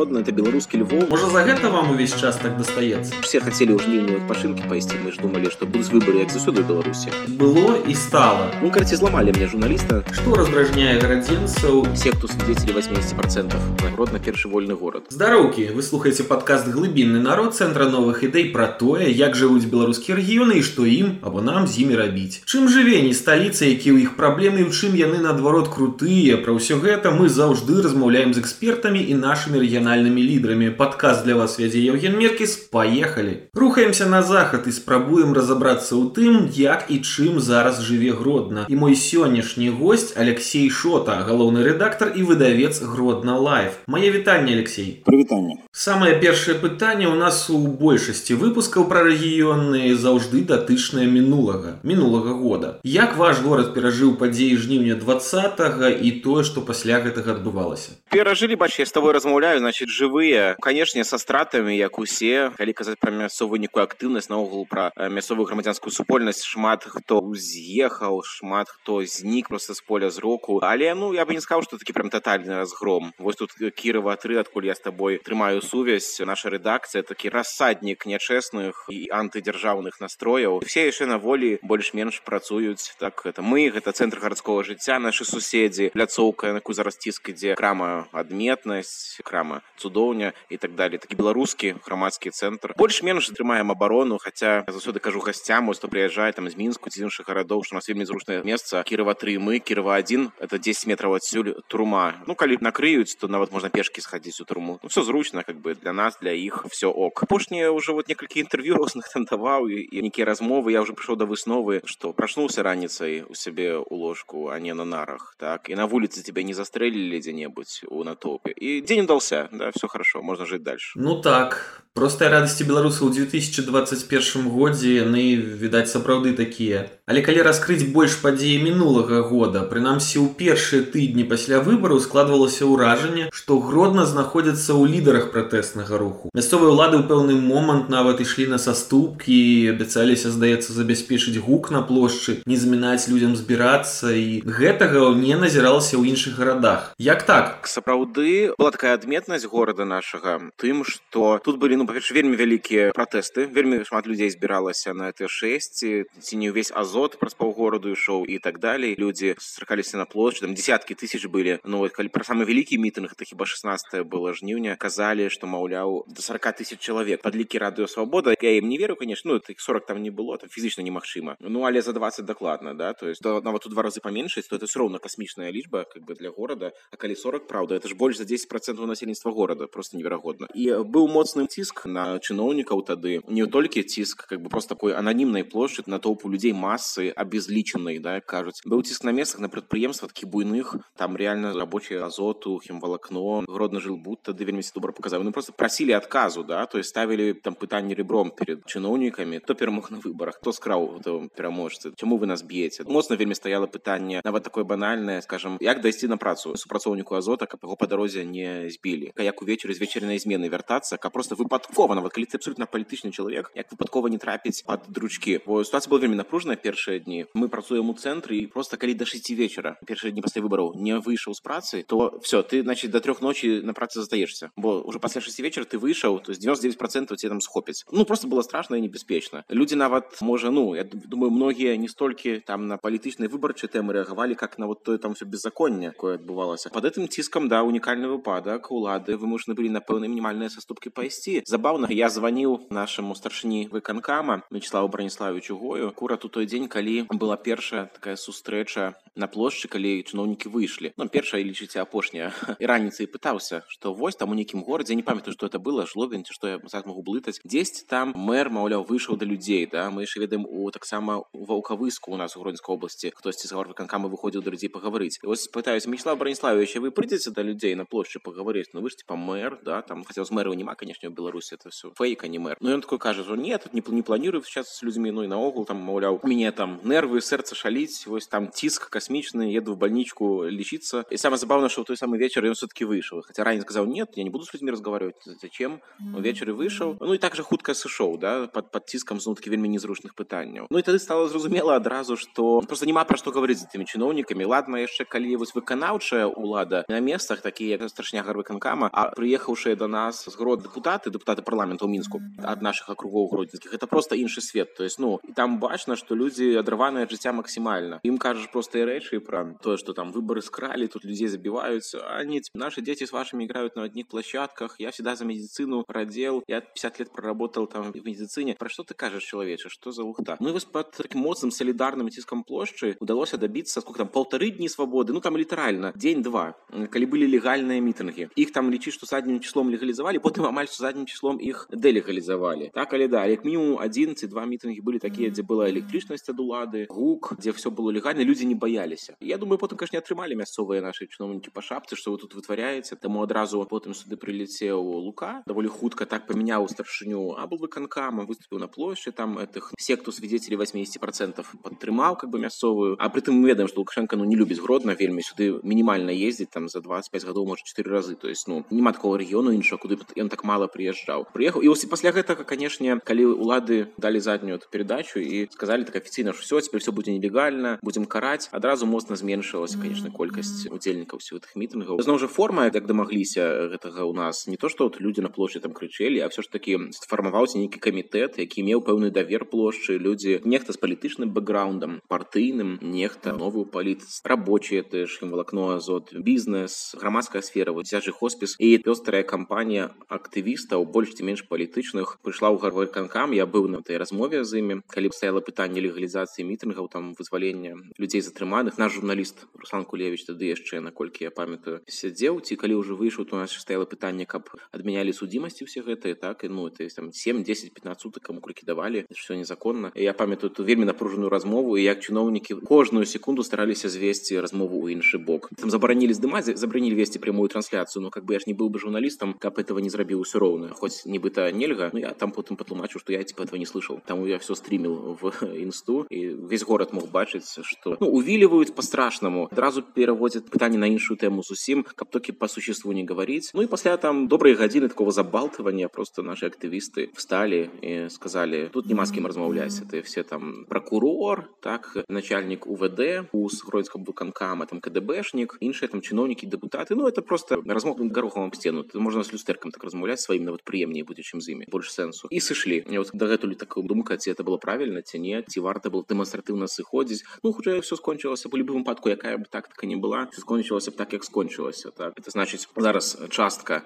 Гродно, это белорусский Львов. Можа за гэта вам увесь час так дастаецца. Все хотели уже жнивные пошинки пойти. Мы же думали, что будут выборы, как засюду в Беларуси. Было і стала. Ну, короче, сломали мне журналиста. Што раздражняе гарадзенцаў? Секту свидетелей 80%. Гродно перший вольный город. Здароўкі, вы слухаеце падкаст глыбінны народ цэнтра новых ідэй пра тое, як жывуць беларускія рэгіёны і што ім або нам з імі рабіць. Чым жыве не сталіца, які ў іх праблемы і ў чым яны наадварот крутыя. Пра ўсё гэта мы заўжды размаўляем з экспертамі і нашымі рэгіянальнымі лідарамі. Падкаст для вас вядзе Евген Меркіс. Паехалі. Рухаемся на захад і спрабуем разабрацца ў тым, як і чым зараз жыве Гродна. І мой сённяшні госць Алексей Шота, галоўны рэдактар і выдавец Гродна Лайф. Мае вітанне, Алексей. Прывітанне. Самае першае пытанне ў нас у большасці выпускаў пра рэгіёны заўжды датычнае мінулага мінулага года. Як ваш горад перажыў падзеі жніўня 20 і тое, што пасля гэтага адбывалася? Перажылі, бач, я з тобой размаўляю, значит, жывыя. Канешне, са стратамі, як усе. Калі казаць пра мясцовую нейкую актыўнасць, наогул пра э, мясцовую грамадзянскую супольнасць, шмат хто з'ехаў, шмат хто знік проста з поля зроку. Але, ну, я бы не сказаў, што такі прям татальны разгром. Вось тут Кірова 3, адкуль я з табой трымаю сувязь, наша рэдакцыя такі рассаднік нячэсных і антыдзяржаўных настрояў. Все яшчэ на волі больш-менш працуюць. Так гэта мы, гэта цэнтр гарадскога жыцця, нашы суседзі, пляцоўка, якую зараз ціск ідзе крама адметнасць, крама цудоўня і так далее. Такі беларускі грамадскі цэнтр. Больш-менш трымаем абарону, хаця я заўсёды кажу гасцям, ось, хто прыязджае там з мінску ці іншых гарадоў, што у нас вельмі зручнае месца. Кірова 3 мы, Кірова 1 это 10 метраў адсюль турума. Ну калі накрыюць, то нават можна пешкі схадзіць у турму. Ну, все зручна как бы для нас, для іх все ок. Апошнія уже вот некалькі інтэрв'ю розных там даваў і, і нейкія размовы я уже прыйшоў да высновы, што прачнуўся раніцай у сябе у ложку, а не на нарах, так і на вуліцы тебя не застрэлілі дзе-небудзь у натопе. І дзень удался, да, все хорошо, можно жить дальше. Ну так, простая радасці беларусаў у 2021 годзе яны відаць сапраўды такія. Але калі раскрыць больш падзеі мінулага года, прынамсі ў першыя тыдні пасля выбараў складвалася ўражанне, што гродна знаходзіцца ў лідарах пратэснага руху. Мясцовыя ўлады ў пэўны момант нават ішлі на саступкі і абяцаліся, здаецца, забяспечыць гук на плошчы, не замінаць людзям збірацца і гэтага не назіралася ў іншых гарадах. Як так? Сапраўды была такая адметнасць горада нашага тым, што тут былі ну па-перша вельмі вялікія пратэсты, вельмі шмат людзей збіралася на Т6 ці не ўвесь азот праз паўгораду ішоў і так далей. Людзі сустракаліся на плошчы, там десяткі тысяч былі. Ну вот калі пра самы вялікі мітынг, это хіба 16 было жніўня, казалі, што маўляў до 40 тысяч чалавек. Падлікі радыё свабода. Я ім не веру, конечно, ну тых 40 там не было, там фізічна немагчыма. Ну але за 20 дакладна, да, то есть то, нават у два разы паменшыць, то это все роўна касмічная лічба как бы для горада, а калі 40 праўда, это ж больш за 10 процентов насельніцтва горада, просто неверагодна. І быў моцны ціск на чыноўнікаў тады, не толькі ціск как бы просто такой ананімнай плошчы на толпу людзей масы абезлічанай, да, кажуць. Быў ціск на месцах на прадпрыемства такіх буйных, там реально рабочие азоту, хімвалакно, гродна жылбут тады вельмі добра показаў. Ну просто прасілі адказу, да, то есть ставілі там пытанне ребром перед чыноўнікамі, хто перамог на выбарах, хто скраў пераможцы, чаму вы нас б'еце. Моцна вельмі стаяла пытанне нават такое банальнае, скажем, як дайсці на працу супрацоўніку азота, каб яго па дарозе не збілі. Як увечары з вечернай змены вяртацца, каб просто выпадкова нават калі ты абсолютно палітычны чалавек, як выпадкова не трапіць пад дручкі. Бо ситуацыя была вельмі напружная першыя дні. Мы працуем у цэнтры і просто калі да 6 вечара першыя дні пасля выбараў не выйшаў з працы, то все ты значит до трех ночи на працы застаешься. Бо уже пасля 6 вечара ты выйшаў, то есть 99 процентов тебе там схопіць. Ну просто было страшна і небяспечна. Людзі нават можа ну я думаю многія не столькі там на палітычнай выбарчай тэмы рэагавалі как на вот тое там все беззаконне якое адбывалася под этим ціскам да унікальны выпадак улады вымушаны былі на пэўныя мінімальныя саступкі пайсці забаўна я званіў нашаму старшыні выканкама Мячславу браніславовичу гою акурат у той дзень калі была першая такая сустрэча на плошчы калі чыноўнікі выйшлі ну першая лічыце апошняя і раніцай пытаўся што вось там у нейкім горадзе не памятаю што это было жлобен ці што я зараз могу блытаць дзесьці там мэр маўляў выйшаў да людзей да мы яшчэ ведаем у таксама у ваўкавыску у нас у гронскай обласці хтосьці з гаварвыканкама выходзіў да людзей пагаварыць І вось пытаюсь Мячслав браніславович вы прыйдзеце да людзей на плошчы пагаварыць ну вы ж типа мэр да там хацеў з мэраў няма канешне у беларусі это все фейка не мэр ну ён такой кажа что нет тут не, не планирую сейчас с людьми ну і наогул там маўляў мяне меня там нервы сэрца шаліць вось там ціск касмічны еду в больничку лечиться и самое забавное что в той самый вечер он все-таки вышел хотя ранее сказал нет я не буду с людьми разговаривать зачем но вечер и вышел ну и также хутка сышоў да под под ціскам зноў таки вельмі незручных пытанняў ну и тады стало зразумела адразу что просто няма про что говорить з этими чиновниками ладно яшчэ калі вось выканаўчая улада на местах такие як страшня гарвыканкама а прыехаўшыя до нас з грод депутаты депутаты парламента ў мінску ад наших округоў гродзенскіх это просто іншы свет то есть ну і там бачна что люди адрываныя жыцця максімальна ім кажаш простыя рэчы про тое что там выборы скралі тут людзей забіваюцца они наши дети с вашими играют на одних площадках я всегда за медицину продел я 50 лет проработал там в медицине про что ты кажешь человече что за лухта ну и вось под таким моцным солидарным ціскам плошчы удалося добиться сколько там полторы дні свободы ну там літаральна день-два калі былі легальныя мітынги іх там лічыць что заднім числом легалізавалі потым амаль что заднім числом іх дэлегалізавалі так але да як мінімум один ці два мітынги былі такія дзе была электрычнасць ад улады гук дзе все было легальна люди не баяліся я думаю потым конечно атрымалі мясцовыя наши чыноўнікі па шапцы что вы тут вытваряеце таму адразу потым сюды прилетеў лука даволі хутка так памяняў старшыню аблвыканкама выступіў на плошчы там этих секту свидетелей 80 процентов падтрымаў как бы мясцовую а притым мы ведаем что лукашенко ну не любіць гродна вельмі сюды мінімальна ездзіць там за 25 гадоў может 4 разы то есть ну няма такого рэгіёну іншого куды ён так мало прыязджаў прыехаў і ось і пасля гэтага канешне калі улады далі заднюю передачу і сказали так афіцыйна Что все теперь все будзе нелегальна будем караць адразу моцна зменшылася конечно колькасць удзельнікаў всю гэтых мітынгаў зноў жа форма як дамагліся гэтага у нас не то что вот люди на плошчы там крычэлі а все ж таки сфармаваўся нейкі камітэт які меў пэўны давер плошчы. Людзі нехта з палітычным бэкграундам партыйным нехта новую паліт рабочие też волокно азот бізнес грамадская сфера. Вот цяжы хоспіс і пёстрая кампанія актывістаў больш ці менш палітычных прыйшла ў гарвайканкам я быў на этой размове з імі калі б стаяла пытанне легалізацыі мітынгаў там вызвалення людзей затрыманых наш журналіст руслан кулевич тады яшчэ наколькі я памятаю сядзеў ці калі ўжо выйшаў то у нас стаяла пытанне каб адмянялі судзімасці все гэтыя так і ну то есть там 7 10 15 суток каму крыкі давалі все незаконна я памятаю ту вельмі напружаную размову як чыноўнікі кожную секунду стараліся звесці размову ў іншы бок там забаранілі здымаць забранілі весці прямую трансляцыю ну как бы я ж не быў бы журналістам каб этого не зрабіў усё роўна хоць нібыта нельга ну я там потым патлумачу что я типа этого не слышал. Таму я все стримил в інсту і весь город мог бачыць что ну увіліваюць по-страшнаму адразу пераводзяць пытанне на іншую тэму зусім каб толькі по существу не говорить ну і пасля там добрые гадзіны такого забалтывания просто наши актывісты встали і сказали тут няма з кім размаўляць ты все там прокурор так начальник УВД у гродзького выканкама там КДБшнік іншыя там чыноўнікі депутаты ну это просто размов горохам об стену ты можна с люстэркам так размаўляць сваім нават прыемней будзе чым з імі больш сэнсу і сышлі вот дагэтуль такую думка ці это было правильно ці не ці варта было дэманстратыўна сыходзіць ну хутчэй все скончылася по любым выпадку якая бы тактыка не была скончылася б так як скончылася так это значыць зараз частка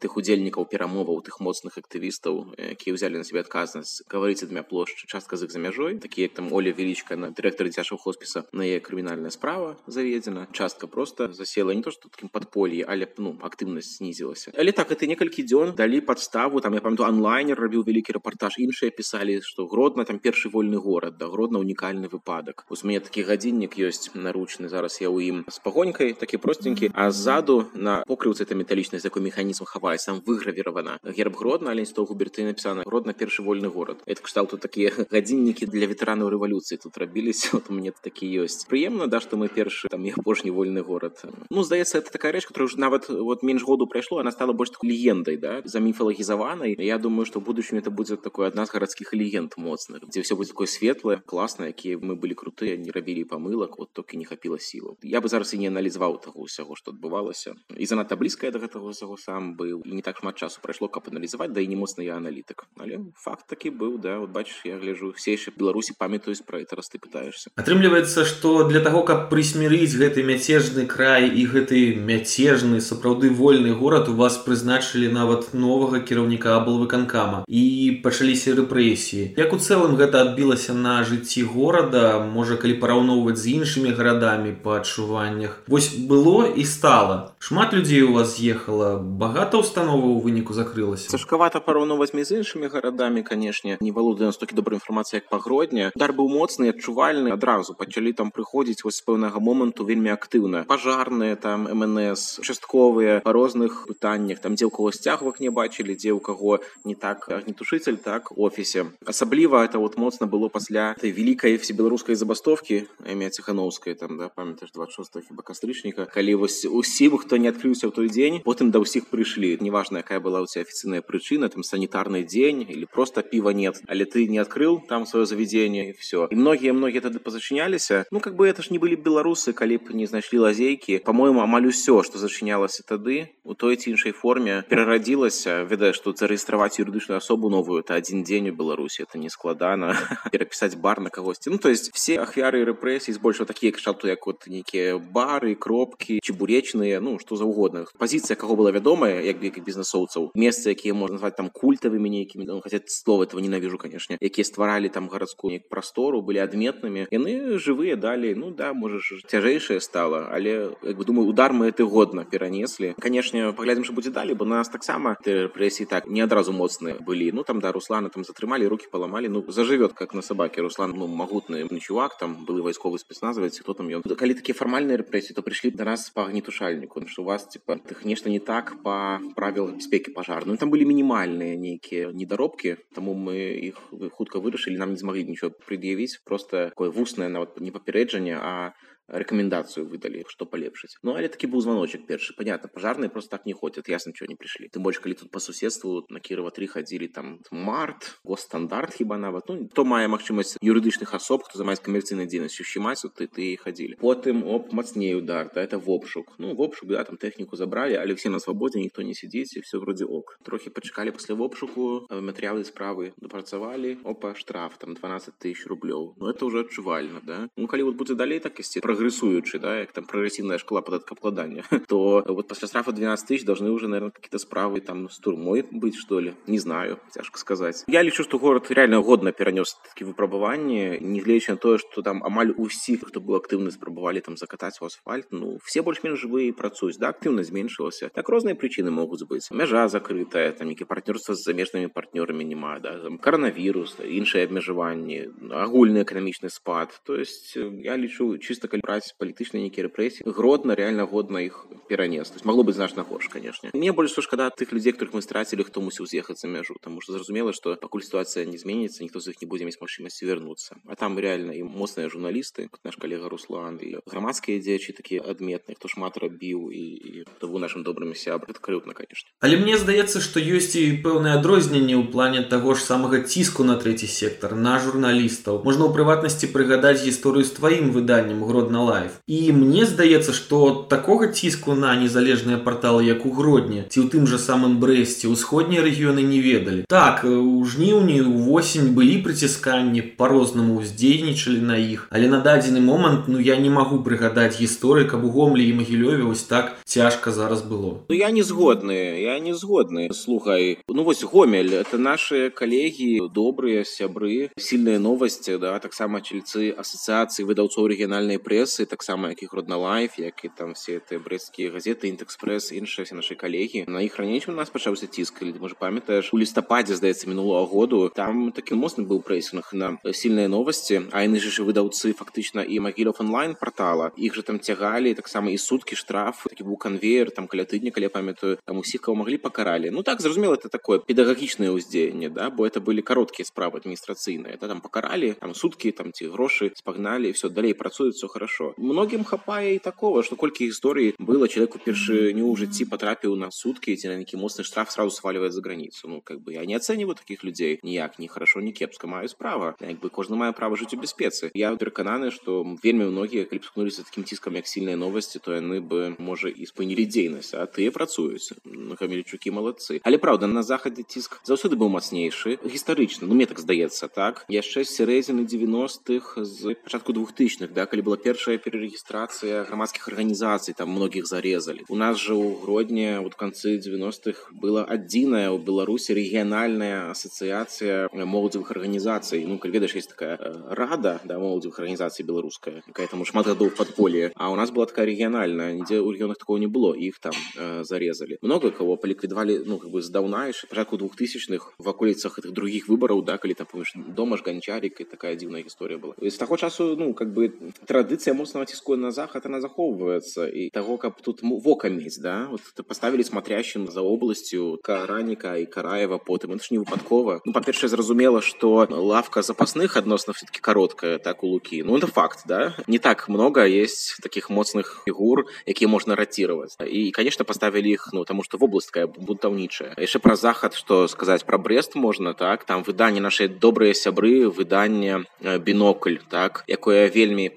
тых удзельнікаў перамоваў тых моцных актывістаў якія ўзялі на себе адказнасць гаварыць двумя плошчы частка з іх за мяжой такі як там оля велічка на дырэктар дзяшаго хоспіса на яе крымінальная справа заведзена частка просто засела не то что таким подполье але ну актыўнасць снізілася але так это некалькі дзён далі подставу там я памятаю онлайнер рабіў вялікі рэпартаж іншыя пісалі что гродна там першы вольны горад да гродна унікальны выпадак у мяне такі гадзіннік ёсць наручны зараз я ў ім з пагонькай такі простенькі а ззаду на покрыўцы это металічнасць якой механізм хавае сам выгравіравана герб гродна але сто губерты напісана гродна першы вольны горад это кшталту такія гадзіннікі для ветэранаў рэвалюцыі тут рабіліся вот у мне такі ёсць прыемна да што мы першы там іх апошні вольны горад ну здаецца это такая рэч которая уже нават вот менш году прайшло она стала больш такой легендай да за міфалагізаванай я думаю что будучым это будзе такой адна з гарадскіх легенд моцных дзе все будзе такое светлае класна якія мы былі крутыя не рабілі памылак вот толькі не хапіла сілу я бы зараз і не аналізаваў таго ўсяго што адбывалася і занадта блізкая да гэтага ўсяго сам быў і не так шмат часу прайшло каб аналізаваць да і не моцна я аналітык але факт такі быў да вот бачыш я гляжу сейшы беларусі памятаюць про это раз ты пытаешься атрымліваецца что для того каб прысмірыць гэты мяцежны край і гэты мяцежны сапраўды вольны горад у вас прызначылі нават новага кіраўніка аблвыканкама і пачаліся рэпрэсіі як у цэлым гэта адбілася на жыцці горада можа калі параўноўваць з іншымі гарадамі па адчуваннях вось было і стала шмат людзей у вас з'ехала багата установа ў выніку закрылася цяжкавата параўноўваць з іншымі гарадамі канешне не валодаю настолькі добрай інфармацыі як пагродня дар быў моцны адчувальны адразу пачалі там прыходзіць вось з пэўнага моманту вельмі актыўна пажарныя там мнс участковыя па розных пытаннях там дзе ў каго сцягвак не бачылі дзе ў каго не так агнетушыцель так офісе асабліва это вот моцна было пасля гэтай великай всебеларускай забастовкі імя ціхановскай там да памятаеш 26 хіба кастрычніка калі вось усім хто не адкрыўся ў той дзень потым да ўсіх прыйшлі неважна якая была ў ця афіцыйная прычына там санітарны дзень или просто піва нет але ты не адкрыў там сваё завядзенне і все і многія многія тады пазачыняліся ну как бы это ж не былі беларусы калі б не знайшлі лазейкі по-моему амаль усё что зачынялася тады у той ці іншай форме перарадзілася ведаеш што зарэгістраваць юрыдычную асобу новую это адзін дзень у беларусі это не складана перапісаць бар на кагосьці ну то есть все ахвяры рэпрэсій збольшого такія кшталту як вот нейкія бары кропкі чебуречныя ну что заўгодна пазіцыя каго была вядомая як як бізнесоўцаў месцы якія можна назваць там культавымі нейкімі ну, хотя слова этого ненавижу конечно якія стваралі там гарадскую прастору былі адметнымі яны жывыя далей ну да можа цяжэйшае стала але як бы думаю удар мы это годна перанеслі канешне паглядзім що будзе далей бо нас таксама рэпрэсіі так не адразу моцныя былі ну там да руслана там затрымалі руки паламалі ну зажывет как на сабаке руслан ну магутны чувак там былы вайсковы спецназаваць хто там ён калі такія фармальныя рэпрэсіі то прыйшлі да нас па гнетушальніку что у вас типа тых нешта не так по правілах бяспекі пажарную ну, там былі мінімальныя нейкія недаробкі таму мы іх хутка вырашылі нам не змаглі нічого пред'явіць просто такое вуснае нават не папярэджанне а рекомендацию выдали что полепшить ну але таки был звоночек першы понятно пожарные просто так не ходят ясно чего не пришли тым больше калі тут по суседству на кирова 3 ходили там март госстандарт хіба нават ну то мае магчымасць юрыдычных асоб хто замаюць камерцыйнай дзейнасцю щемаць ты ты ходили потым оп мацней удар да это в обшук ну в обшук да там техніку забрали але все на свабодзе ніхто не сидзіць і все вроде ок трохи пачакалі пасля в обшуку матэрыялы справы дапрацавалі опа штраф там 12 тысяч рублёў ну это уже адчувальна да ну калі вот будзе далей так ісці про прогрессуючи, да, як там прогрессивная шкала податкообкладания, то вот после штрафа 12 тысяч должны уже, наверное, какие-то справы там с турмой быть, что ли. Не знаю, тяжко сказать. Я лічу, что город реально годно перенес такие выпробования, не глядя на то, что там амаль у всех, кто был активно, спробовали там закатать в асфальт, ну, все больше-меньше живые працуюць, да, активность зменшилась. Так разные причины могут быть. Мяжа закрытая, там, некие партнерства с замежными партнерами нема, да, там, коронавирус, іншие обмежевания, агульный экономичный спад. То есть я лічу чисто браць палітычныя нейкія рэпрэсіі гродна реально годна іх перанес то есть могло быть значна горш конечно мне больш што шкада тых людзей которых мы страцілі хто мусіў з'ехаць за мяжу тому что зразумела что пакуль сітуацыя не зменіцца ніхто з іх не будзе мець магчымасці вярнуцца а там реально і моцныя журналісты наш калега руслан і грамадскія дзечы такія адметныя хто шмат рабіў і, і хто быў нашим добрым сябр крыўна конечно але мне здаецца что ёсць і пэўнае адрозненне ў плане того ж самага ціску на трэці сектор на журналістаў можна ў прыватнасці прыгадаць гісторыю з тваім выданнем гродна на лайф і мне здаецца что такога ціску на незалежныя порталы як у гродні ці ў тым же самым брэсце ўсходнія рэгіёны не ведалі так у жніўні увосень былі прыцісканні по-рознаму ўздзейнічалі на іх але на дадзены момант ну я не магу прыгадаць гісторыі каб у гомлі і магілёве вось так цяжка зараз было ну я не згодны я не згодны слухай ну вось гомель это наши калегі добрыя сябры сильныя новасці да таксама чальцы асацыяцыі выдаўцоў рэгіянальнай прэсы прэсы таксама як і родна лайф як і там все ты брэсцкія газеты інтэкспрэс іншыя все нашы калегі на іх раней у нас пачаўся ціск можа памятаеш у лістападзе здаецца мінулого году там такі моцны быў прэсінг на сильныя новасці а яны ж выдаўцы фактычна і магілов онлайн портала іх же там цягалі таксама і суткі штраф такі быў канвейер там каля тыдня каля памятаю там усіх кого маглі пакаралі ну так зразумела это такое педагагічнае ўздзеянне да бо это былі кароткія справы адміністрацыйныя да, там пакаралі там суткі там ці грошы спагналі все далей працуюць все хорошо хорошо многім хапае і такого что колькі гісторый было человеку першыню ў жыцці потрапіў на сутки ці на нейкі моцны штраф сразу сваливает за границу ну как бы я не оцениваю таких людей ніяк не хорошо не кепска маю справа як бы кожны мае право жыць у бяспецы я перакананы что вельмі многія калі пскнуліся таким ціскам як сильныя новости то яны бы можа і спынілі дзейнасць а тыя працуюць ну, камельчукі малацы але правда на захадзе ціск заўсёды быў мацнейшы гістарычна ну мне так здаецца так яшчэ сярэдзіны 90-х з пачатку двухтысячных да калі была першая першая перерегистрация громадских организаций, там многих зарезали. У нас же у Гродня вот в конце 90-х была отдельная у Беларуси региональная ассоциация молодевых организаций. Ну, как видишь, есть такая э, рада, да, молодевых организаций белорусская, какая там шмат годов подполье. А у нас была такая региональная, нигде у регионах такого не было, их там э, зарезали. Много кого поликвидовали, ну, как бы сдавна, еще порядку двухтысячных в околицах этих других выборов, да, коли там, помнишь, дома ж Гончарик, и такая дивная история была. И с того часу, ну, как бы традиция пазіцыя моцна ціскуе на захад она захоўваецца і таго каб тут вока мець да вот паставілі смотрящим за обласцю караніка і караева потым это ж не выпадкова ну па-першае зразумела что лавка запасных адносна все-таки кароткая так у лукі ну это факт да не так много есть таких моцных фігур якія можна ратировать і конечно поставілі іх ну тому что вобласць такая бунтаўнічая яшчэ про захад что сказаць про брест можна так там выданне наши добрыя сябры выданне бінокль так якое вельмі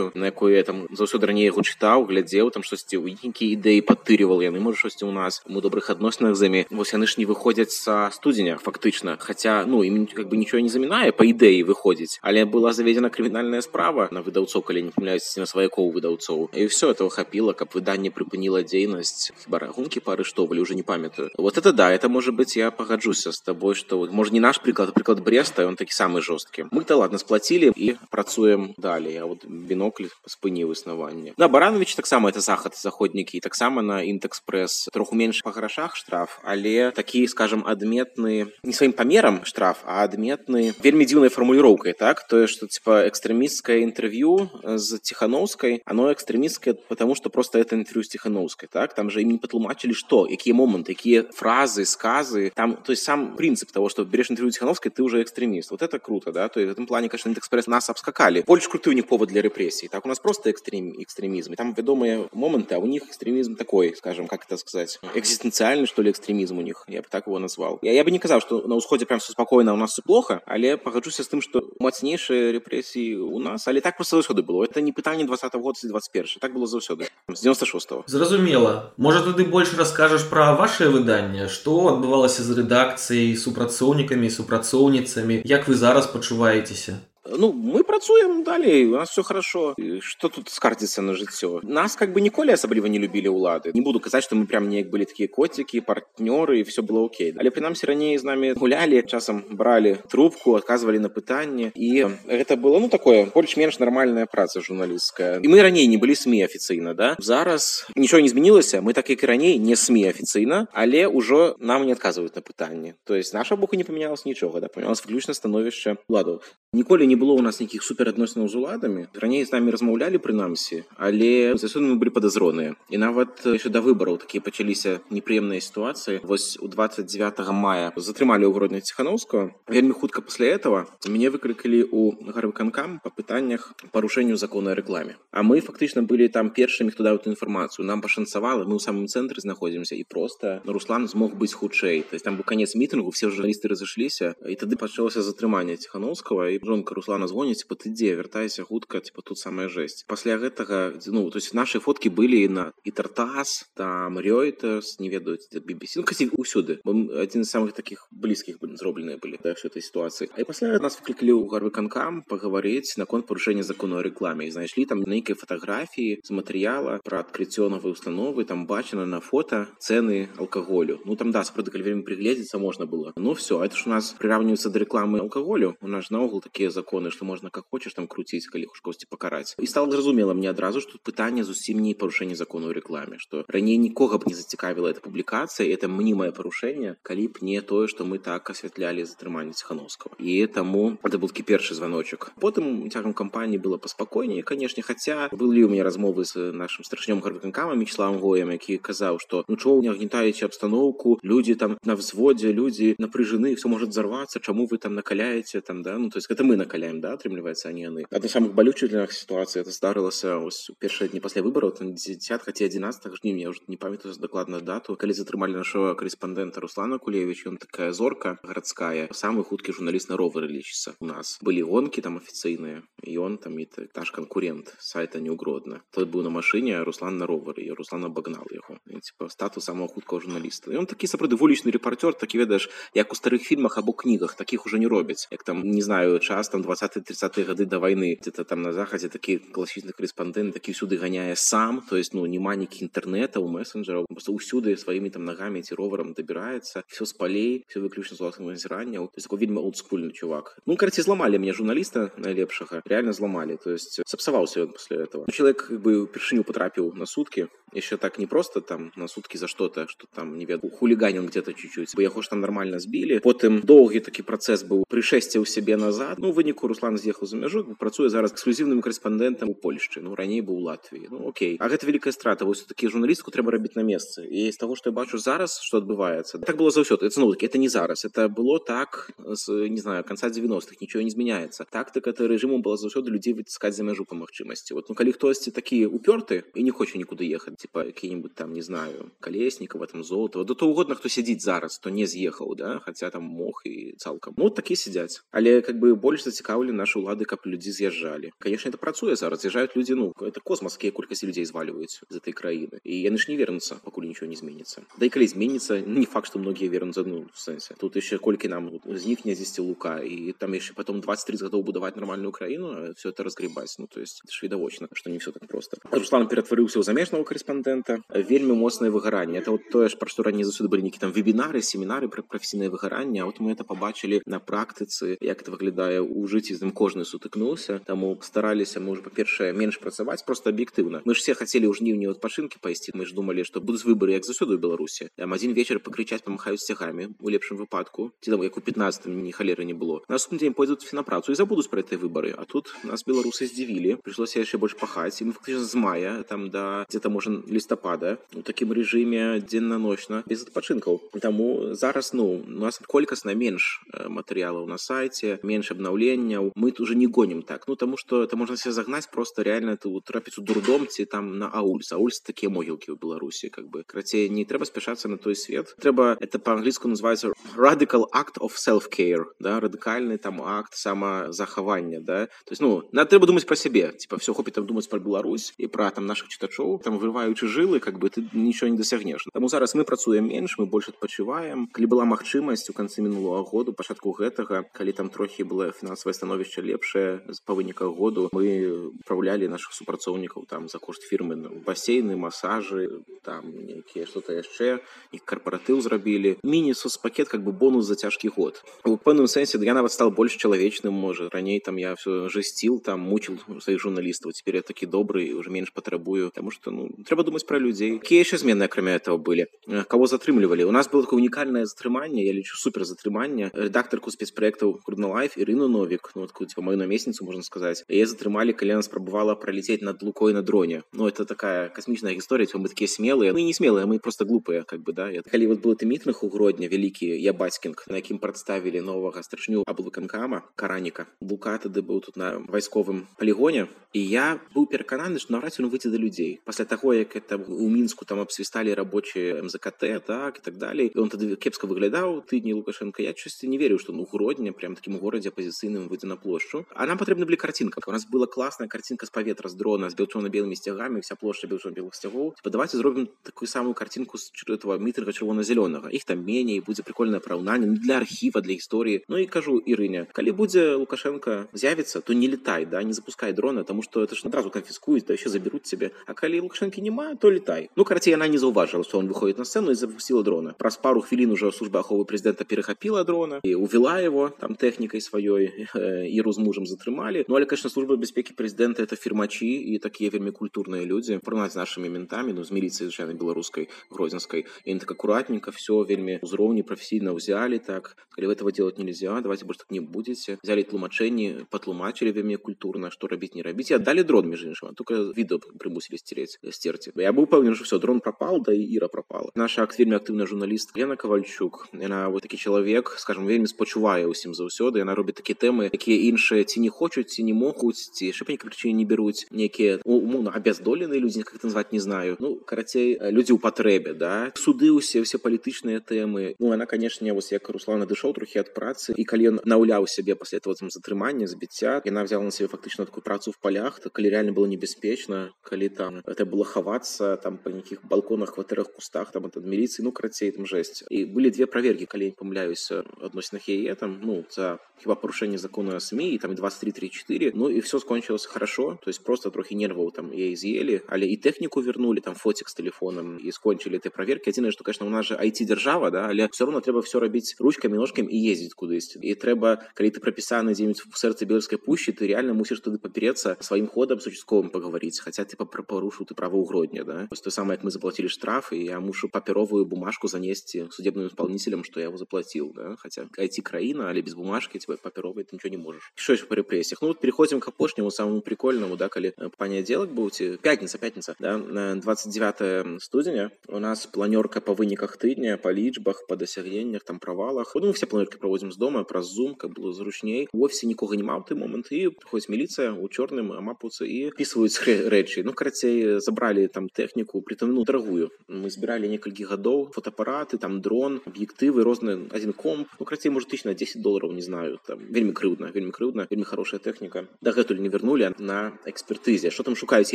паважаю на якое там заўсёды раней яго чытаў глядзеў там штосьці у нейкія ідэі падтырівал яны можа штосьці у нас мы добрых адносінах з імі вось яны ж не выходзяць са студзеня фактычна хотя ну ім как бы нічого не замінае по ідэі выходзіць але была заведена крымінальная справа на выдаўцоў калі не памляюсь на сваякоў выдаўцоў і все этого хапіла каб выданне прыпыніла дзейнасць хіба рахункі паарыштоўвалі уже не памятаю вот это да это может быть я пагаджуся с тобой что вот может не наш прыклад прыклад бреста он такі самы жорсткі мы то ладно сплацілі і працуем далей а вот бінокль спыніў існаванне на баранович таксама это захад заходнікі таксама на інтэкспрэс троху менш па грашах штраф але такі скажем адметны не сваім памерам штраф а адметны вельмі дзіўнай фармуліроўкай так тое что типа экстрэмісцкае інтэрв'ю з ціхановскай оно экстрэмісцкае потому что просто это інтэрв'ю з ціхановскай так? Там же ім не патлумачылі что якія моманты якія фразы сказы. Там то есть сам принцип того что берешь интервью ціхановскай ты уже экстреміст вот это круто да? То в этом плане конечно экспресс нас обскакали. Больше круты у них повод для репрессий так у нас просто экстрем экстремизм и там ведомые моменты а у них экстремизм такой скажем как это сказать экзистенциальный что ли экстремизм у них я бы так его назвал я, я бы не казал что на усходе прям все спокойно у нас все плохо але погоджуся с тем что мацнейшие репрессии у нас але так просто заўсёды было это не пытанне 20 -го года 21 так было заўсёды з 96 -го. зразумела может тады больше расскажешь про ваше выданне что адбывалася з рэдакцыяй супрацоўнікамі супрацоўніцамі як вы зараз пачуваецеся Ну мы працуем далей у нас все хорошо. Что тут скардзіцца на жыццё нас как бы ніколі асабліва не любілі ўлады не буду казаць что мы прям неяк былі такія коцікі партнёры і все было окей але прынамсі раней з нами гулялі часам бралі трубку адказвалі на пытанне і гэта было ну такое больш-менш нармальная праца журналісцкая і мы раней не былі сми афіцыйна да. Зараз нічого не змянілася мы так як і раней не сми афіцыйна але ўжо нам не адказваюць на пытанне то есть наша боку не памянялась нічога да памялась выключна становішча ладу. Ніколі не было у нас нейкіх суперадносінаў з уладамі раней з намі размаўлялі прынамсі але заўсёды мы былі падазроныя і нават яшчэ да выбараў такія пачаліся непрыемныя сітуацыі вось у 29 мая затрымалі ў гродня ціхановскага вельмі хутка пасля этого мяне выклікалі у гарвыканкам па пытаннях парушэнню закону рэкламе а мы фактычна былі там першымі хто даў эту інфармацыю нам пашанцавала мы ў самым цэнтры знаходзімся і просто Руслан змог быць хутчэй то есть там быў канец мітынгу все журналісты разышліся і тады пачалося затрыманне ціхановскага і жонка руслана звоніць типа ты дзе вяртайся хутка типа тут самая жесть пасля гэтага ну то есть наши фотки былі на і тартас там рёйтерс не ведаюць BBC ну, касі усюды адзін з самых таких блізкіх былі зробленыя былі да, этой ситуации а пасля нас выклікалі ў гарвыканкам паговорыць наконт парушэння закону о рэкламе і знайшлі там нейкай фатаграфіі з матэрыяла про адкрыццё новой установы там бачана на фото цены алкаголю ну там да сапраўды калі вельмі прыгледзецца можна было ну все это ж у нас прыраўніваецца да рэкламы алкаголю у нас наогул такія законы что можна как хочаш там круціць калі хош косці пакараць і стало зразумела мне адразу что пытанне зусім не парушэнне закону ў рэкламе что раней нікога б не зацікавіла эта публікацыя это мнімае парушэнне калі б не тое что мы так асвятлялі затрыманне ціхановского і таму это был такі першы званочак потым цягам кампаніі было паспакойней канешне хаця былі у меня размовы з нашим старшнём гарвыканкамам мечславам гоем які казаў что ну чого не агнетаеце абстаноўку люди там на взводзе люди напрыжаны все может взорваться чаму вы там накаляеце там да ну то есть это мы накаляем да атрымліваецца а не яны адна самых балючых для нас сітуацыі это здарылася ось у першыя дні пасля выбараў там дзесят хаці 11 жніўня уже не памятаю дакладную дату калі затрымалі нашого корэспандэнта руслана кулевич ён такая зорка гарадская самы хуткі журналіст на ровары лічыцца у нас былі гонкі там афіцыйныя і он там і наш канкурент сайта неугродна тот быў на машыне руслан на ровары і руслан абагнал яго типа статус самого хуткага журналіста ён такі сапраўды вулічны рэпартёр такі ведаеш як у старых фільмах або кнігах таких уже не робяць як там не знаю час там 20 30 гады да войны где-то там на захадзе такі класічны корэспандэнт такі сюды ганяе сам то есть ну няма нейкі інтэрнета у месенджераў просто ўсюды сваімі там нагамі ці роварам дабіраецца все з палей все выключна з власным назіранняў то есть такой вельмі олдскульны чувак ну карці зламалі мне журналіста найлепшага реально зламалі то есть сапсаваўся ён пасля этого человек бы упершыню потрапіў на сутки еще так не просто там на сутки за что-то что там не веду хулиганил где-то чуть-чуть бо яго ж там нормально збілі потым доўгі такі працэс быў прышэсце ў сябе назад ну выніку Руслан з'ехаў за мяжу працуе зараз эксклюзіўным карэспандэнтам у Польшчы ну раней быў Латвіі ну Окей. А гэта вялікая страта вось такі журналістку трэба рабіць на месцы. І з таго што я бачу зараз што адбываецца так было заўсёды. Зноў таки это не зараз. Это было так з не знаю конца 90-х нічого не змяняецца. Тактыка это рэжыму была заўсёды людзей выціскаць за мяжу па магчымасці. Вот ну калі хтосьці такі упёрты і не хоча нікуды ехаць типа які-нибудь там не знаю калеснікова там золотого да то угодно хто сядзіць зараз то не з'ехаў да хотя там мог і цалкам. Ну такі сядзяць. Але как бы больш зацікаўлі нашы улады каб людзі з'язджалі конечно это працуе зараз з'язджаюць людзі ну это космаскія колькасці людзей звальваюць з этой краіны і яны ж не вернуцца пакуль нічого не зменіцца да і калі зменіцца не факт что многія вернуцца ну в сэнсе тут еще колькі нам знікне здесьці лука і там яшчэ потом 23 гадоў будаваць нормальную краіну все это разгребаць ну то есть это ж відавочна что не все так просто Руслан ператварыўся ў замежного корэспандэнта вельмі моцнае выгаранне это вот тое ж пра што раней заўсёды былі нейкі там вебінары семінары пра прафесійнае выгаранне вот мы это побачылі на практыцы як это выглядае у жыцці з ім кожны сутыкнуўся таму стараліся мы уже па-першае менш працаваць просто аб'ектыўна мы ж все хацелі ў жніўні адпачынкі пайсці мы ж думалі што будуць выбары як заўсёды ў беларусі там адзін вечар пакрычаць памахаюць сцягамі у лепшым выпадку ці там як у 15 ні халеры не было наступны дзень пойдуць на працу і забудуць пра этой выбары а тут нас беларусы здзівілі прыйшлося яшчэ больш пахаць і мы фактычна з мая там да где-то можа лістапада у такім рэжыме дзенна-ночна без адпачынкаў таму зараз ну у нас колькасна менш матэрыялаў на сайце менш абнаўленняў мы тут уже не гонім так. Ну таму что это можна себе загнаць просто реально тут трапіць у дурдом ці там на аульс аульс такія могілкі ў беларусі как бы. Крацей не трэба спяшацца на той свет. Трэба это по-англійску называется radical act of self-care да радыкальны там акт самазахавання да. То есть ну на трэба думаць про сябе типа все хопіць там думаць про Беларусь і про там наших чытачоў там вырываючы жылы как бы ты нічого не дасягнеш таму зараз мы працуем менш мы больш адпачываем калі была магчымасць у канцы мінулого году пачатку гэтага калі там трохі было фінансавае становішча лепшае па выніках году мы управлялі наших супрацоўнікаў там за кошт фірмы басейны масажы там нейкія что-то яшчэ іх карпаратыў зрабілі міні соцпакет как бы бонус за цяжкі год у пэўным сэнсе я нават стал больш чалавечным можа раней там я все жасціл там мучил сваіх журналістаў теперь я такі добры уже менш патрабую потому что ну трэба думаць про людзей якія яшчэ змены акрамя этого былі кого затрымлівалі у нас было такое унікальнае затрыманне я лічу супер затрымання рэдактарку спецпраектаў крудналайф Ірыну новик ну такую типа мою намесніцу можна сказаць яе затрымалі калі она спрабавала пролететь над лукой на дроне но ну, это такая космічная гісторыя мы такія смелыя мы не смелыя мы просто глупыя как бы да я калі вот был ты мітных у грудня вялікі я бацькінг на якім прадставілі новага старшню аблыканкама караніка лука тады быў тут на вайсковым полігоне і я быў перакананы што наўрад он выйдзе да людзей пасля таго як это у мінску там абсвісталі рабочие мзкт так і так далей он тады кепска выглядаў тыдні лукашенко я часці не верыў што ну грудня прям такім горадзе апозіцыйным выйдзе на плошчу а нам патрэбна былі карцінка у нас была класная карцінка з паветра з дрона з белчона-белымі сцягамі вся плошча белчон белых сцягоў давайте зробім такую самую карцінку з этого мітрга чырвона-зялёнага іх там меней будзе прикольнае параўнанне ну, для архіва для гісторыі Ну і кажу ірыня калі будзе лукашенко з'явіцца то не летай да не запускай дрона тому что это ж адразу канфіскуюць да еще заберут цябе а калі лукашэнкі няма то летай ну карацей яна не заўважыла что он выходит на сцену і запусціла дрона праз пару хвілін уже служба аховы прэзідэнта перахапіла дрона і увела его там тэхнікай сваёй іру з мужам затрымалі ну але конечно служба бяспекі прэзідэнта это фірмачі і такія вельмі культурныя людзі парнаць нашими ментамі ну з міліцыі звычайна беларускай грозенскай і так аккуратненько все вельмі узроўні професійна ўзялі так калі вы этого делать нельзя давайте больше так не будете взяли тлумачэнні патлумачылі вельмі культурна что рабіць не рабіць аддалі дрон між іншым только відео прымусілі сцерець стерці я быў пэўен что все дрон пропал да і іра пропала наша акт вельмі актыўна журналіст Лена ковальчук яна вот такі чалавек скажем вельмі спачувае усім заўсёды яна робіць такі тэмы якія іншыя ці не хочуць ці не могуць ці яшчэ па некай прычыне не бяруць нейкія умоўна абяздоленыя людзі как это назваць не знаю ну карацей людзі ў патрэбе да суды усе все палітычныя тэмы ну она канешне вось як руслан надышоў трохі ад працы і калі ён наўляў сябе пасля этого там затрымання збіцця яна взяла на себе фактычна такую працу в полях то калі реально было небяспечна калі там это было хавацца там па нейкіх балконах кватэрах кустах там ад міліцыі ну крацей там жесть і былі две праверкі калі памыляюся адносінах яе там ну за хіба парушэнне закона сМ там 23 34 ну і все скончилось хорошо то есть просто трохі нерваў там ей з'елі але і тэхніку вернули там фотик с телефоном і скончылі этой проверки адзінае что конечно у нас же айти держава да але все равно трэба все рабіць ручками ножками і ездить кудысь і трэба калі ты пропісаны дзе-нибудь в сэрцы беларускай пущи ты реально мусіш туды папереться сваім ходам с участковым поговорить хотя ты па парушу ты права ўгрозы гродня да то самое как мы заплатили штраф и я мушу папяровую бумажку занести судебным исполнителям что я его заплатил да хотя IT краина але без бумажки тебе папяровой ты ничего не можешь еще по репрессиях ну вот переходим к апошнему самому прикольному да коли панядзелак будете пятница пятница да на 29 студеня у нас планерка по выніках тыдня по лічбах по дасягненнях там правалах ну все планерки проводим з дома праз зум как было зручней в офисе нікога не маў ты момант і приходит міліцыя у чорным мапуцы і пісваюць рэчы ну карацей забрали там тэхніку притом ну дарагую мы збіралі некалькі гадоў фотоапараты там дрон аб'ектывы розныя один комп ну крацей может тысяч на 10 долларов не знаю там вельмі крыўдна вельмі крыўдна вельмі хорошая тэхніка дагэтуль не вернули на экспертызе что там шукаюць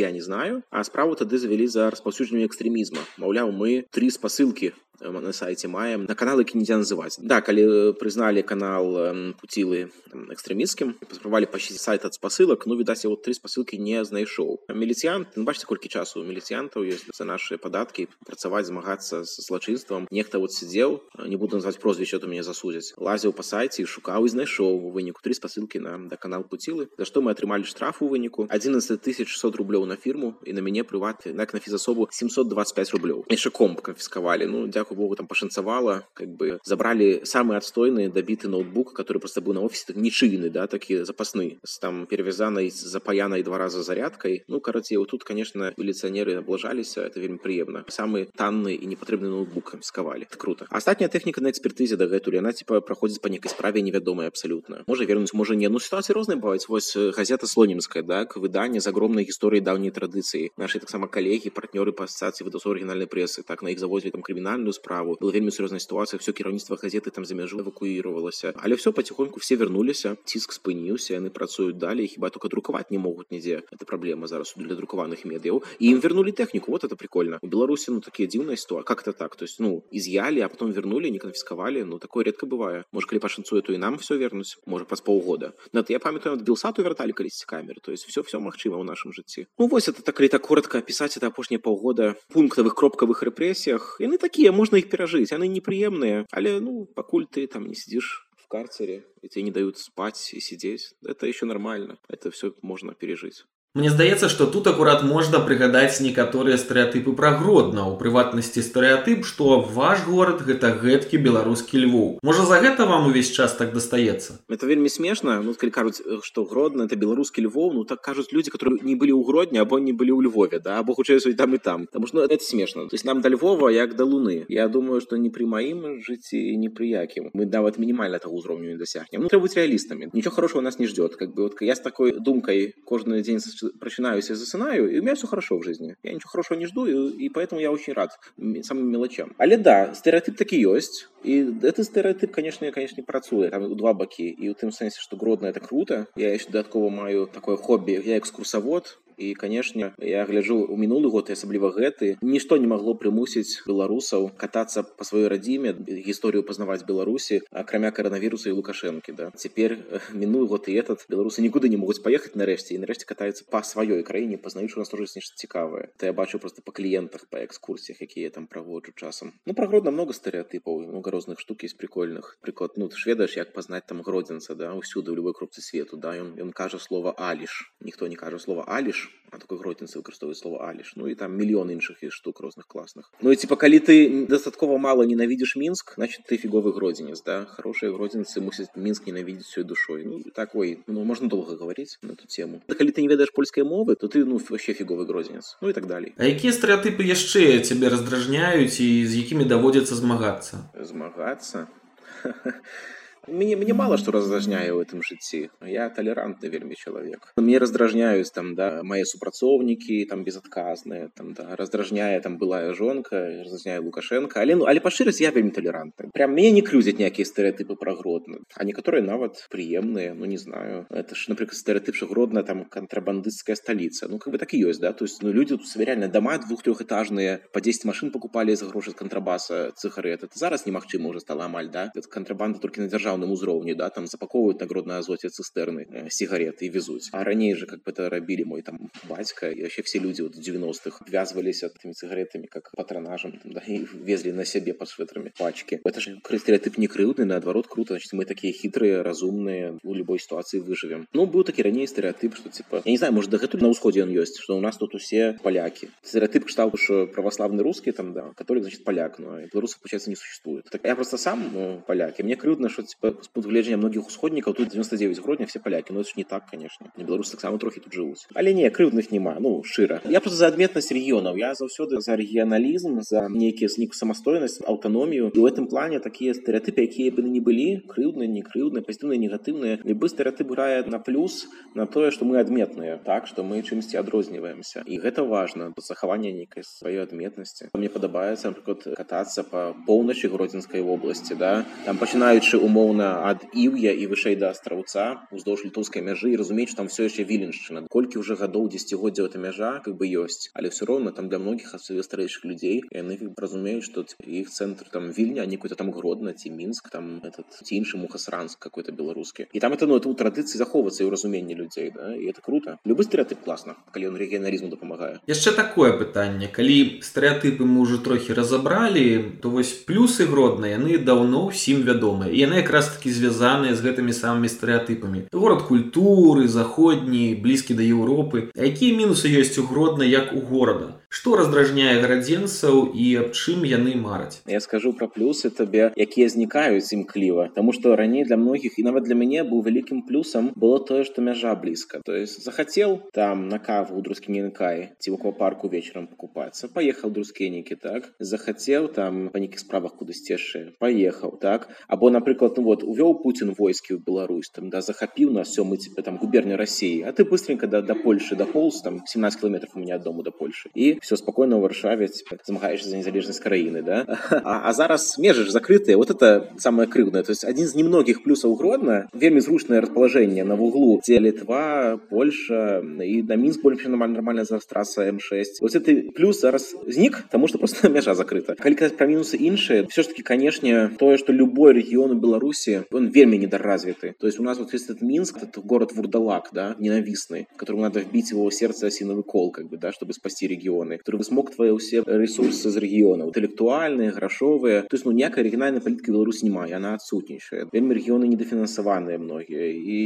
я не знаю а справу тады завялі за распаўсюджанне экстрэмізма маўляў мы три спасылкі на сайте маем на каналы які нельзя называть да калі прызналі канал пуцілы экстрэміцкім паспрабавалі пачысціць сайт ад спасылак ну відаць вот три спасылкі не знайшоў міліцыянт ну, бачце колькі часу міліцыянтаў ёсць за наши падаткі працаваць змагацца з злачынствам нехта вот сидзеў не буду назваць прозвішча то мяне засудзяць лазіў па сайце шукаў і знайшоў у выніку три спасылкі на да канал пуцілы за што мы атрымалі штраф у выніку 11 600 рублёў на фірму і на мяне прыват як на фізасобу 725 рублёў яшчэ комп канфіскавалі ну дзякую богу там пашанцавала как бы забрали самый отстойный добитый ноутбук который просто быў на офисе так нечыйны да такі запасны с там перавязанай запаянай два раза зарядкой ну караце вот тут конечно милиционеры облажаліся это вельмі прыемна самый танны і непатрэбны ноутбук канфіскавалі круто астатняя тэхніка на экспертызе дагэтуль яна типа праходзіць по некай справе невядомая абсолютно можа вернуць можа не ну ситуации розныя бываюць вось газета слонімская да к выданне з огромнай гісторыі даўняй традыцыі наши таксама калегі партнёры па асацыі выдасу орыгінальнай прэсы так на іх завозілі там крымінальную справу была вельмі сур'ёзная сітуацыя все кіраўніцтва газеты там за мяжу эвакуировалася але все потихоньку все вернуліся ціск спыніўся яны працуюць далей хіба только друкаваць не могуць нідзе это праблема зараз для друкаваных медыяў і ім вернули тэхніку вот это прикольно у беларусі ну такія дзіўная ситуа как то так то есть ну изъяли а потом вернули не конфисковали ну такое редко бывае может калі пашанцуе то і нам все вернуць можа праз паўгода на я памятаю от белсату вярталі калісьці камеры то есть все все магчыма ў нашым жыцці ну вось это так калі так коротко опісаць это апошнія паўгода пунктавых кропкавых рэпрэсіях яны такія можна іх перажыць яны непрыемныя але ну пакуль ты там не сидишь в карцере и тебе не дают спать и сидеть это еще нормально это все можно пережить Мне здаецца, што тут акурат можна прыгадаць некаторыя стэеатыпы пра гродна, у прыватнасці стэеатып, што ваш горад гэта гэткі беларускі львоў. Можа за гэта вам увесь час так дастаецца. Это вельмі смешна, ну калі кажуць, што гродна это беларускі львоў, ну так кажуць людзі, которые не былі ў гродні або не былі ў Львове, да або хутчэй там і там. Таму што ну, это смешна. То есть нам да Львова як да луны. Я думаю, што не пры маім жыцці не пры якім. Мы нават мінімальна таго ўзроўню не дасягнем. Ну трэба быць рэалістамі. Нічого хорошего нас не ждет. Как бы вот я з такой думкай кожны дзень прочинаюсь и засынаю, и у меня все хорошо в жизни. Я ничего хорошего не жду, и, и поэтому я очень рад самым мелочам. Але да, стереотип таки этот стереотип, конечно, конечно, не працуе. Там два баки. И в том смысле, что Гродно это круто. Я еще додатково маю такое хобби. Я экскурсовод, і канешне я гляджу у мінулы год асабліва гэты нішто не магло прымусіць беларусаў катацца по сваёй радзіме гісторыю пазнаваць беларусі акрамя каранавіруса і лукашэнкі да. Цяпер мінулы год і этот беларусы нікуды не могуць паехаць нарэшце і нарэшце катаюцца па сваёй краіне пазнаюць у нас тоже нешта цікавае. То я бачу просто па кліентах па экскурсіях якія там праводжу часам. Ну пра гродна много стэеатыпаў много розных штук з прикольных. Прыклад ну ты ж ведаеш як пазнаць там гродзенца да ўсюды ў любой кропцы свету да ён ён кажа слова аліш ніхто не кажа слова аліш а такой гротніцы выкарыстоўваюць слова аліш ну і там мільён іншых і штук розных класных ну і типа калі ты дастаткова мало ненавідзіш мінск значит ты фіговы гродзенец да хорошие гродзенцы мусяць мінск ненавідзець свой душой ну такой ну можно долго говорить на эту тему да калі ты не ведаеш польскай мовы то ты ну вообще фіговы гродзенец ну і так далей А якія стэеатыпы яшчэ цябе раздражняюць і з якімі даводзіцца змагацца змагацца мне мне мало что раздражняе ў этом жыцці я талерантны вельмі чалавек мне раздражняюць там да мае супрацоўнікі там безадказныя там да раздражняе там былая жонка разразняе лукашенко але ну але пашырыць я вельмі талерантны прям мне не крюзяць нейкія стэеатыпы пра гродны а некаторыя нават прыемныя ну не знаю это ж напрыклад стэеатып гродна там кантрабандысцкая сталіца ну как бы так і ёсць да то есть ну люди тут сверяльна дома двух трехэтажныя по 10 машин покупали за грошы з кантрабаса цыхары это зараз немагчыма уже стала амаль да контрабанда только на дзяржаве дзяржаўным узроўні да там запаковваюць на грудной азоце цыстэрны э, сигареты і везуць а раней же как бы это рабілі мой там бацька і вообще все люди вот 90-х ввязваліся этими цыгаретами как патронажам да, і везлі на сябе под шветрами пачки это же стереотип не крыўдны наадварот круто значит мы такие хитрые разумные у любой ситуации выживем ну быў такі раней стереотип что типа я не знаю может дагэтуль на ўсходзе он ёсць что у нас тут усе поляки стереотип кшталт что православный русский там да который значит поляк но белорусов получается не существует так я просто сам ну, поляк и мне крыўдна что типа пункт гледжання многих усходнікаў тут 99 грудня все поляки. Но это не так конечно. Не беларусы таксама трохи тут жывуць але не крыўдных няма ну шыра я просто за адметнасць рэгіёнаў я заўсёды за рэгіяналізм за нейкія знік самастойнасць аўтаномію і у гэтым плане такія стэеатыпы якія бы не былі крыўдныя не крыўдныя пазітыўныя негатыўныя любы стэеатып грае на плюс на тое што мы адметныя так што мы чымсьці адрозніваемся і гэта важна захаванне нейкай сваёй адметнасці мне падабаецца напрыклад катацца па поўначы гродзенскай вобласці да. Там пачынаючы умоўна ад іўя і вышэй да астраўца уздоўж літоўскай мяжы і разумець там все яшчэ віленшчына колькі уже гадоў дзесяцігоддзя эта мяжа как бы ёсць але все роўна там для многіх асобе старэйшых людзей яны разумеюць что іх цэнтр там вільня не какой-то там гродна ці мінск там этот ці іншы мухасранск какой-то беларускі і там это ну это у традыцыі захоўвацца і ў разуменні людзей да і это круто любы стэеатып класна калі ён рэгіяналізму дапамагае яшчэ такое пытанне калі стэеатыпы мы ўжо трохі разабралі то вось плюсы гродна яны даўно ўсім вядомыя яны якраз таки звязаныя з гэтымі самымі стэеатыпамі город культуры заходні блізкі да Еўропы якія мінусы ёсць у гродна як у горада Што раздражняе гарадзенцаў і аб чым яны мараць я скажу про плюсы табе якія знікаюць імкліва Таму што раней для многіх і нават для мяне быў вялікім плюсам было тое што мяжа блізка то есть захацеў там на каву ў друскіненкай ці вакол парку вечарам покупацца паехаў друскенікі так захацеў там па нейкіх справах кудысьці яшчэ паехаў так або напрыклад ну вот увёў Пуін войскі ў Беларусь там да захапіў на сёмы ціпе там губерню Росіі А ты быстренько да да Польши дополз там 17 кіметров у меня ад дому до Польши і все спокойно у варшаве змагаешься за незалежнасць краіны да а, а зараз межы ж закрытыя вот это самое крыўдное то есть один з немногіх плюсаў гродна вельмі зручнае расположение на вуглу дзе літва Польша і на мінск больш нормально нормально за трасса м6 вот это плюс зараз знік тому что просто мяжа закрыта калі казаць про мінусы іншыя все ж таки канешне тое что любой регион у беларусі он вельмі недоразвіты то есть у нас вот есть этот мінск это город вурдалак да ненавистный которому надо вбить его сердце осиновый кол как бы да чтобы спасти регион рэгіёны который смог твои ўсе ресурсы з рэгіёна інтэлектуальныя грашовыя то есть ну ніякай арыгінальнай палітыкі Беларусь няма яна адсутнічае вельмі рэгіёны недафінансаваныя многія і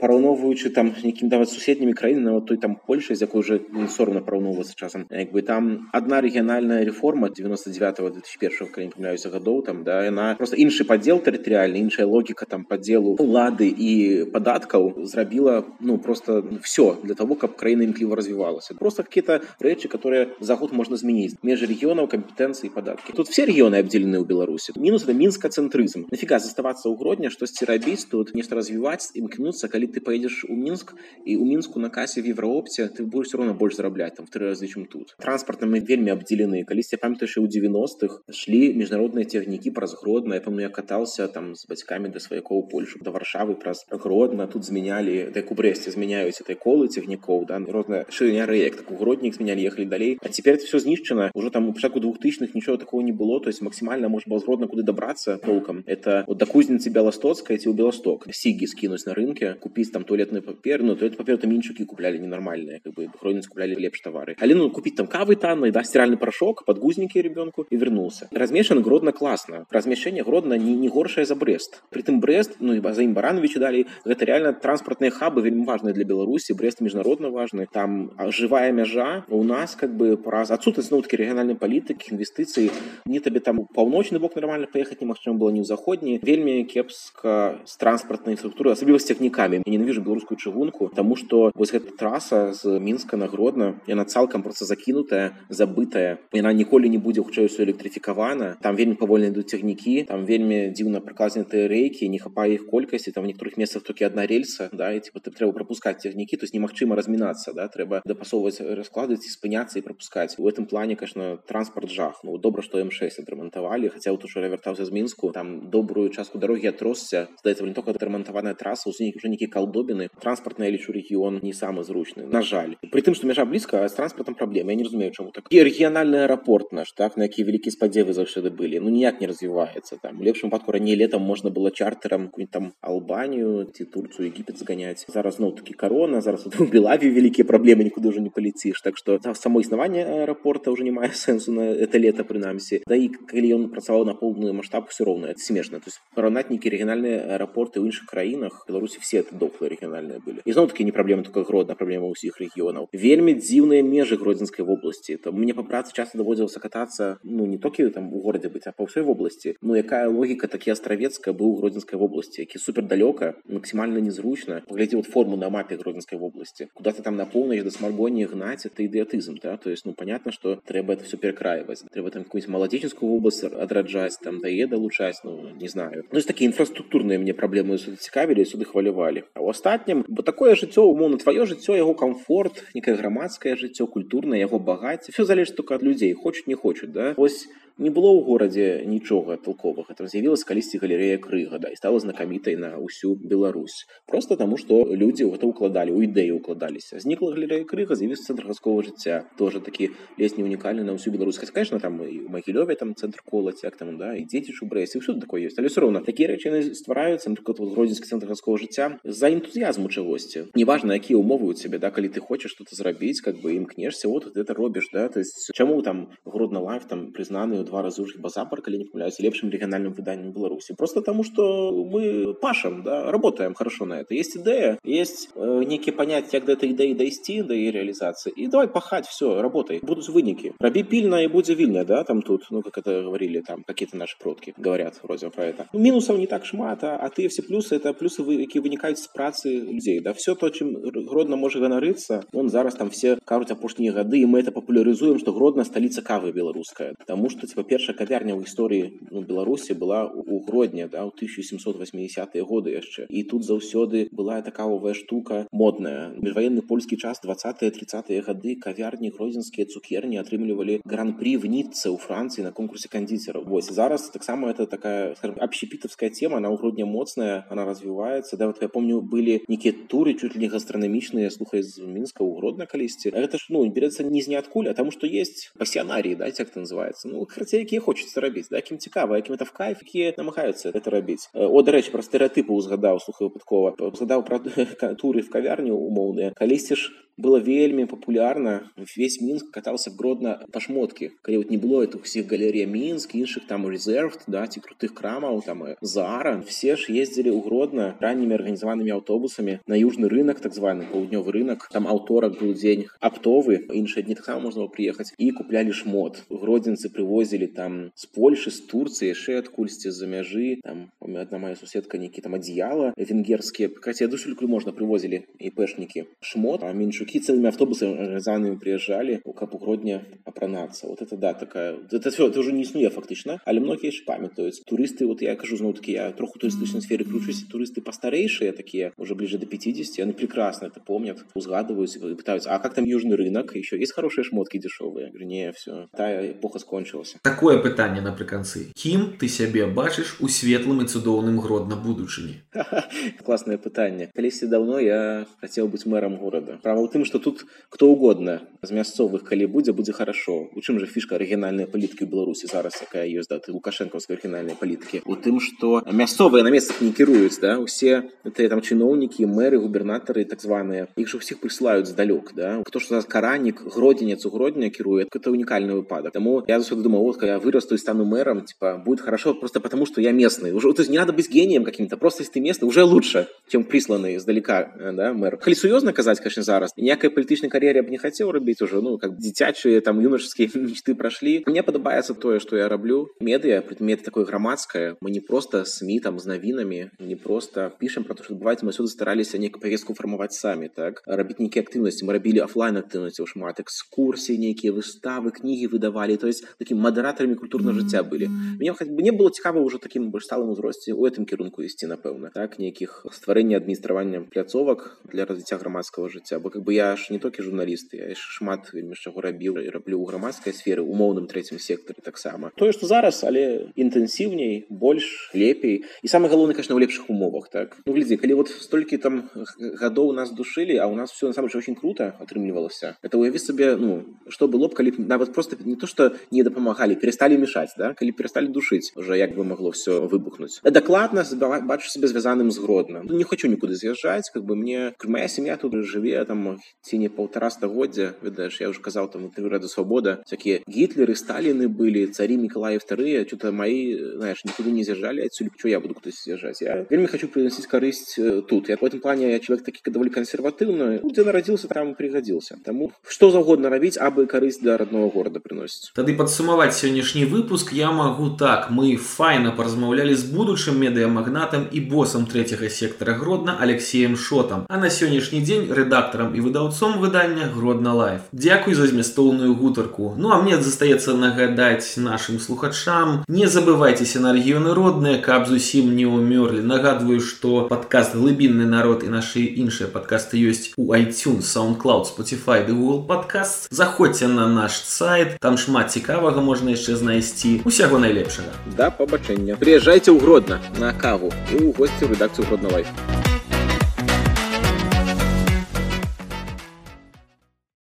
параўноўваючы там нейкім даваць суседнімі краінамі вот той там Польша з якой уже не сорамна параўноўвацца часам як бы там одна рэгіянальная реформа 99 2001 калі не памыляюся гадоў там да яна просто іншы падзел тэрытарыальны іншая логіка там падзелу улады і падаткаў зрабіла ну просто все для того каб краіна імкліва развівалася просто какие-то рэчы которые которые за год можно змяніць меж регионов компетенции податки тут все регионы обделены у беларуси минус это минскоцентрызм нафига заставаться у гродня штосьці рабіць тут нешта развіваць імкнуцца калі ты поедешь у мінск і у мінску на кассе в евроопте ты будешь все равно больше зарабляць там в три разы чем тут транспортным мы вельмі абдзелены калісьці памятаеш у 90-х шли міжнародныя цягнікі праз гродна я помню я катался там с бацькамі да сваякоў польшу до варшавы праз гродна тут змянялі так у брэсце змяняюць этой колы цягнікоў да розная шыня рэек так у гроднік змянялі ехалі далей далей а теперь это все знішчана уже там у пачатку двухтысячных ничего такого не было то есть максимально может было зродна куды добраться толком. Это вот до кузницы белостоцкая эти у белосток сиги скинуть на рынке купить там туалетный папер ну то это папер там меньшуки купляли ненормальные как бы хронец купляли лепш товары. Але ну купить там кавы танной да стиральный порошок подгузники ребенку и вернулся. Размешан гродно классно. Размещение гродно не, не горшее за брест. Притым брест ну и за барановичу дали гэта реально транспортные хабы вельмі важные для беларуси брест международно важны там живая мяжа у нас как бы праз адсутнасць ноўткі рэгіянальнай палітыкі інвестыцый не табе там паўночны бок нормально паехаць немагчыма было не ў заходні вельмі кепска з транспартнай структуры асабліва з цягнікамі ненавіжу беларускую чыгунку тому что вось гэта траса з мінска нагродна яна цалкам просто закінутая забытая яна ніколі не будзе хутчэй усё электрыфікавана там вельмі павольна ідуць цягнікі там вельмі дзіўна прыказнятыя рэйкі не хапае іх колькасці там в некаторых месцах толькі одна рельса да і типа ты трэба пропускаць цягнікі то есть немагчыма размінацца да трэба дапасоўваць расклады ці спыняцца і пропускать в этом плане конечно транспорт жах ну добра что м6 адрамантавалі хотя вот уже вяртаўся з мінску там добрую частку дороги атросся здаецца не только адрамантаваная трасса у уже некі калдобіны транспортная лічу регіон не самы зручны на жаль при тым что мяжа блізка з транспортом праблема я не разумею чаму так і рэгіянальны аэрапорт наш так на які вялікі спадзевы заўсёды былі ну ніяк не развіваецца там лепшым падку раней летом можна было чартарам там албанію ці турцию египет зганяць зараз ну такі корона зараз у белаве вялікія праблемы нікуды уже не паліціш так что там само існаванне аэрапорта уже не мае сэнсу на это лето прынамсі да і калі ён працаваў на поўную маштаб все роўна это смешна то есть параўнаць нейкі рэгіянальныя аэрапорты ў іншых краінах беларусі все это дохлые рэгіянальныя былі і зноў таки не праблема только гродна праблема ўсіх рэгіёнаў вельмі дзіўныя межы гродзенскай вобласці там мне по працы часто даводзілася катацца ну не толькі там у горадзе быць а па ўсёй вобласці ну якая логіка такі астравецка быў гродзенскай вобласці які супер далёка максімальна незручна паглядзі вот форму на мапе гродзенскай вобласці куда ты там на поўнач да смаргоні гнаць это ідыятызм да то есть ну понятно что трэба это все перакраиваць трэба там какую-нибудь маладзеческую вобласць адраджаць там дае далучаць ну не знаю ну есть такие інфраструктурныя мне праблемы цікавілі сюды хвалявалі а у астатнім бо такое жыццё умоўна твоё жыццё яго комфорт некае грамадскае жыццё культурнае яго багацце все залежыць только ад людзей хочуць не хочуць да ось не было ў горадзе нічога толковага там з'явілась калісьці галерея крыгада і стала знакамітай на ўсю Беларусь просто таму што людзі ў гэта ўкладалі у ідэю укладаліся знікла галерея крыга з'явіцца цэнтр гарадскога жыцця тоже такі лес не унікальны на ўсю Беларусь хаць конечно там і у магілёве там цэнтр колаць як там да і дзеці у брэсе ўсё такое ёсць але все роўна такія рэчы ствараюцца напрыклад гродзенскі цэнтр гарадскога жыцця за энтузіязму чагосьці неважна якія умовы у цябе да калі ты хочаш что-то зрабіць как бы імкнешся вот это робіш да то есть чаму там гродна лайф там прызнаны два разы уже базапар калі не помыляюсь лепшим региональным выданием беларуси просто потому что мы пашем да работаем хорошо на это есть идея есть э, некие понять як до этой идеи дойти до ее реализации и давай пахать все работай будут выники раби пильно и будь вильня да там тут ну как это говорили там какие-то наши продки говорят вроде про это ну, минусов не так шмат а, а ты все плюсы это плюсы вы які вынікаюць з працы людей да все то чым гродно можа ганарыцца он зараз там все кажуць апошнія гады і мы это папулярызуем что гродна столица кавы беларуская потому что типа першая кавярня ў гісторыі ну, беларусі была у гродня да ў 1780 годы яшчэ і тут заўсёды была такавая штука модная міжваенны польскі час 20 30 гады кавярні гродзенскія цукерні атрымлівалі гран-прі в ніцы ў францыі на конкурсе кандзіцераў вось зараз таксама это такая общепітовская тема она ў грудня моцная она развіваецца да вот я помню былі нейкія туры чуть ли не гастранамічныя слухай з мінска ў гродна калісьці гэта ж ну берецца не з ніадкуль а таму што есть пасіянаріі да як это называется ну хаця якія хочется рабіць да якім цікава якім это в кайф якія намагаюцца это рабіць о дарэчы пра стэеатыпы узгадаў слухаю выпадкова згадаў пра туры в кавярню умоўныя калісьці ж было вельмі папулярна весь мінск катался гродна па шмоткі калі вот не было это усіх галерей мінск іншых там резерв да ці крутых крамаў там зара все ж ездзілі ў гродна раннімі арганізаванымі аўтобусамі на южны рынок так званы паўднёвы рынок там аўторак был дзень аптовы іншыя дні таксама можна прыехаць і куплялі шмот гродзенцы прывозілі там з польши з турцыі яшчэ адкульсьці з-за мяжы там одна моя суседка нейкі там адзяла венгерскія каця душульку можна прывозілі і пэшнікі шмот а меншукі мужики целыми автобусами занными приезжали у капугродня апранацца вот это да такая это все это уже не існуе фактычна але многія ж памятаюць турысты вот я кажу зноў таки я троху турыстычнай сфере кручусь турысты пастарэйшыя такія уже ближе до 50 они прекрасно это помнят узгадываюць пытаются а как там южный рынок еще есть хорошие шмотки дешевые не все та эпоха скончылася такое пытанне напрыканцы кім ты сябе бачыш у светлым і цудоўным гродна будучыні классное пытанне калісьці давно я хотел быть мэром города права ты тым что тут кто угодно з мясцовых калі будзе будзе хорошо у чым же фішка арыгінальнай палітыкі беларусі зараз якая ёсць да ты лукашэнкаўскай арыгінальнай палітыкі у тым что мясцовыя на месцах не кіруюць да усе это там чыноўнікі мэры губернатары так званыя іх же ўсіх прысылаюць здалёк да кто что каранік гродзенец у гродня кіруе это унікальны выпадак таму я заўсёды думаю вот я вырасту і стану мэром типа будет хорошо просто потому что я местный уже то есть не надо быть гением каким-то просто если ты местный уже лучше чем присланный издалека да мэр калі сур'ёзна казаць конечно зараз не ніякай палітычнай кар'еры б не хацеў рабіць уже ну как дзіцячыя там юнашскія мечты прашлі мне падабаецца тое что я раблю медыа предмет такое грамадскае мы не просто сми там з навінамі не просто пішам про то что бывает мы сюды стараліся неяк повестку фармаваць самі так рабіць нейкія актыўнасці мы рабілі офлайн актыўнасці шмат экскурсіі нейкія выставы кнігі выдавалі то есть таким мадэратарамі культурна жыцця былі мне хоть бы не было цікава уже таким больш сталым узросце у этом кірунку ісці напэўна так нейкіх стварэння адміністравання пляцовак для развіцця грамадскага жыцця бо как бы бы я ж не толькі журналісты я шмат чаго рабіў і раблю ў грамадскай сферы умоўным трэцім сектары таксама. Тое што зараз але інтэнсіўней больш лепей і самое галоўнае конечно у лепшых умовах так. Ну глядзі калі вот столькі там гадоў нас душылі а у нас все насамрэч очень круто атрымлівалася это уяві сабе ну что было б калі б нават просто не то что не дапамагалі пересталі мешаць да калі пересталі душыць уже як бы могло все выбухнуць дакладна бачу себе звязаным з гродна ну, не хочу нікуды з'язджаць как бы мне моя сям'я тут жыве там ці не полтора стагоддзя ведаеш я уже казаў там ты рада свабода такія гітлеры сталіны былі цари міколаев вторые что-то мои знаешь никуда не з'язджалі адсюль что я буду кудысь з'язджаць я вельмі хочу приносить карысць э, тут я в этом плане я человек такі даволі кансерватыўны ну, дзе нарадзіился там пригодился таму что заўгодна рабіць абы карысць для родного города приносіць тады падсумаваць сённяшні выпуск я магу так мы файна паразмаўлялі з будучым медыямагнатам і босам третьего сектора гродна алексеем шотам а на сённяшні дзень рэдактарам і выдаўцом выдання гродна лайф Дзякуй за змястоўную гутарку ну а мне застаецца нагадаць нашим слухачам не забывайтеся на рэгіёны родныя каб зусім не ўмёрлі нагадваю что подкаст глыбінны народ і наши іншыя подкасты ёсць у iTunes soundcloud spotify ды google подкаст заходзьце на наш сайт там шмат цікавага можна яшчэ знайсці усяго найлепшага да пабачэння приезжайте ў гродна на каву і ў госці рэдакцыю годна лайф